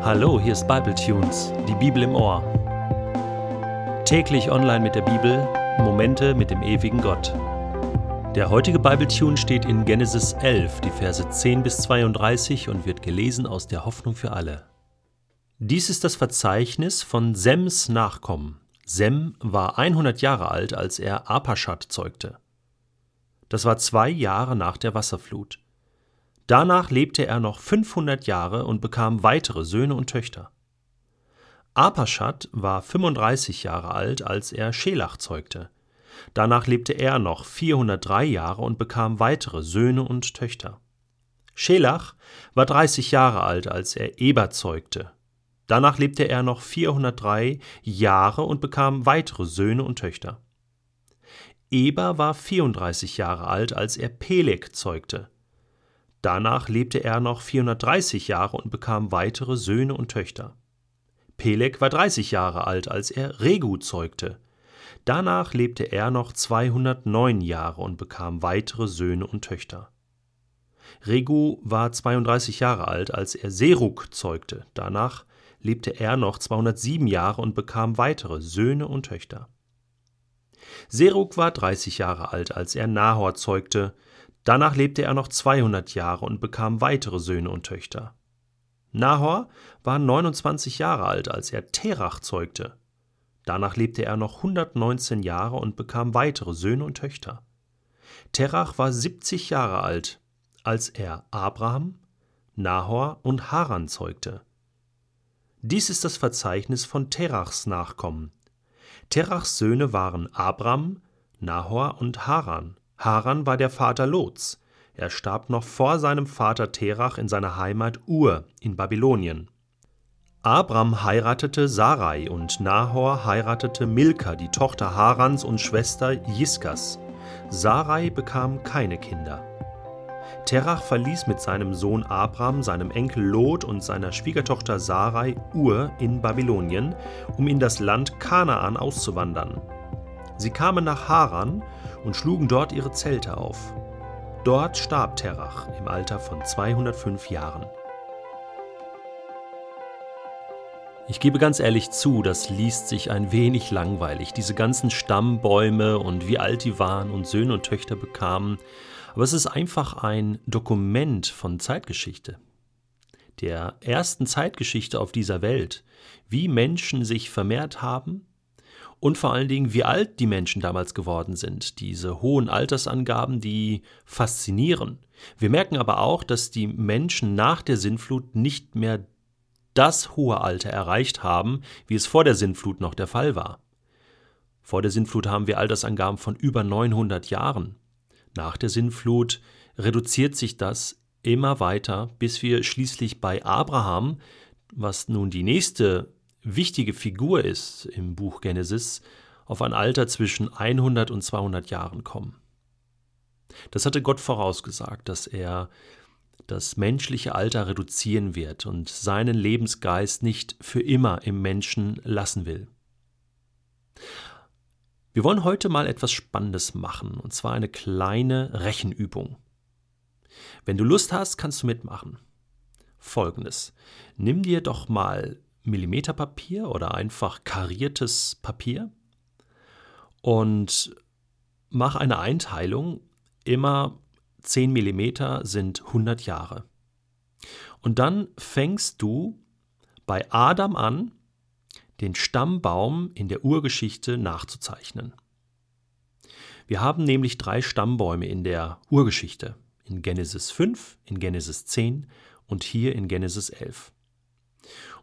Hallo, hier ist Bible Tunes, die Bibel im Ohr. Täglich online mit der Bibel, Momente mit dem ewigen Gott. Der heutige Bible Tune steht in Genesis 11, die Verse 10 bis 32 und wird gelesen aus der Hoffnung für alle. Dies ist das Verzeichnis von Sems Nachkommen. Sem war 100 Jahre alt, als er Apaschat zeugte. Das war zwei Jahre nach der Wasserflut. Danach lebte er noch 500 Jahre und bekam weitere Söhne und Töchter. Apaschat war 35 Jahre alt, als er Schelach zeugte. Danach lebte er noch 403 Jahre und bekam weitere Söhne und Töchter. Schelach war 30 Jahre alt, als er Eber zeugte. Danach lebte er noch 403 Jahre und bekam weitere Söhne und Töchter. Eber war 34 Jahre alt, als er Peleg zeugte. Danach lebte er noch 430 Jahre und bekam weitere Söhne und Töchter. Peleg war 30 Jahre alt, als er Regu zeugte. Danach lebte er noch 209 Jahre und bekam weitere Söhne und Töchter. Regu war 32 Jahre alt, als er Serug zeugte. Danach lebte er noch 207 Jahre und bekam weitere Söhne und Töchter. Serug war 30 Jahre alt, als er Nahor zeugte. Danach lebte er noch 200 Jahre und bekam weitere Söhne und Töchter. Nahor war 29 Jahre alt, als er Terach zeugte. Danach lebte er noch 119 Jahre und bekam weitere Söhne und Töchter. Terach war 70 Jahre alt, als er Abraham, Nahor und Haran zeugte. Dies ist das Verzeichnis von Terachs Nachkommen. Terachs Söhne waren Abram, Nahor und Haran. Haran war der Vater Lots. Er starb noch vor seinem Vater Terach in seiner Heimat Ur in Babylonien. Abram heiratete Sarai und Nahor heiratete Milka, die Tochter Harans und Schwester Jiskas. Sarai bekam keine Kinder. Terach verließ mit seinem Sohn Abram, seinem Enkel Lot und seiner Schwiegertochter Sarai Ur in Babylonien, um in das Land Kanaan auszuwandern. Sie kamen nach Haran und schlugen dort ihre Zelte auf. Dort starb Terach im Alter von 205 Jahren. Ich gebe ganz ehrlich zu, das liest sich ein wenig langweilig, diese ganzen Stammbäume und wie alt die waren und Söhne und Töchter bekamen, aber es ist einfach ein Dokument von Zeitgeschichte, der ersten Zeitgeschichte auf dieser Welt, wie Menschen sich vermehrt haben, und vor allen Dingen, wie alt die Menschen damals geworden sind. Diese hohen Altersangaben, die faszinieren. Wir merken aber auch, dass die Menschen nach der Sintflut nicht mehr das hohe Alter erreicht haben, wie es vor der Sintflut noch der Fall war. Vor der Sintflut haben wir Altersangaben von über 900 Jahren. Nach der Sintflut reduziert sich das immer weiter, bis wir schließlich bei Abraham, was nun die nächste wichtige Figur ist im Buch Genesis, auf ein Alter zwischen 100 und 200 Jahren kommen. Das hatte Gott vorausgesagt, dass er das menschliche Alter reduzieren wird und seinen Lebensgeist nicht für immer im Menschen lassen will. Wir wollen heute mal etwas Spannendes machen, und zwar eine kleine Rechenübung. Wenn du Lust hast, kannst du mitmachen. Folgendes. Nimm dir doch mal Millimeterpapier oder einfach kariertes Papier und mach eine Einteilung. Immer 10 Millimeter sind 100 Jahre. Und dann fängst du bei Adam an, den Stammbaum in der Urgeschichte nachzuzeichnen. Wir haben nämlich drei Stammbäume in der Urgeschichte. In Genesis 5, in Genesis 10 und hier in Genesis 11.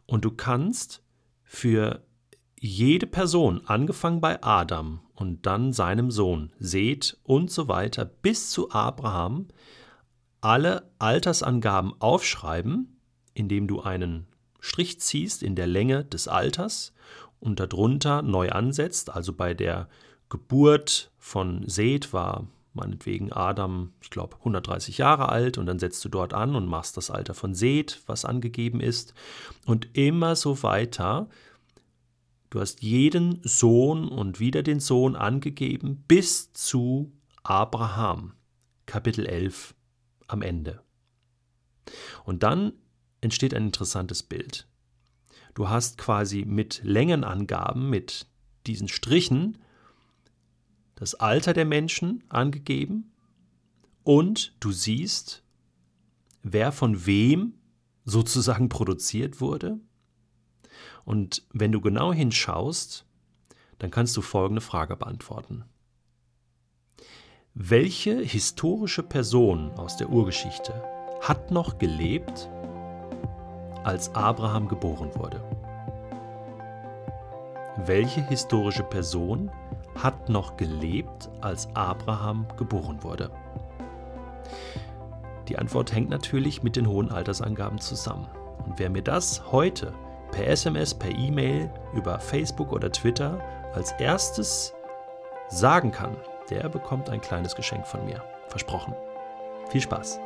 Und du kannst für jede Person, angefangen bei Adam und dann seinem Sohn, Seth und so weiter, bis zu Abraham, alle Altersangaben aufschreiben, indem du einen Strich ziehst in der Länge des Alters und darunter neu ansetzt. Also bei der Geburt von Seth war meinetwegen Adam, ich glaube, 130 Jahre alt und dann setzt du dort an und machst das Alter von Seth, was angegeben ist und immer so weiter. Du hast jeden Sohn und wieder den Sohn angegeben bis zu Abraham, Kapitel 11 am Ende. Und dann entsteht ein interessantes Bild. Du hast quasi mit Längenangaben, mit diesen Strichen, das Alter der Menschen angegeben und du siehst, wer von wem sozusagen produziert wurde. Und wenn du genau hinschaust, dann kannst du folgende Frage beantworten. Welche historische Person aus der Urgeschichte hat noch gelebt, als Abraham geboren wurde? Welche historische Person hat noch gelebt, als Abraham geboren wurde? Die Antwort hängt natürlich mit den hohen Altersangaben zusammen. Und wer mir das heute per SMS, per E-Mail, über Facebook oder Twitter als erstes sagen kann, der bekommt ein kleines Geschenk von mir. Versprochen. Viel Spaß!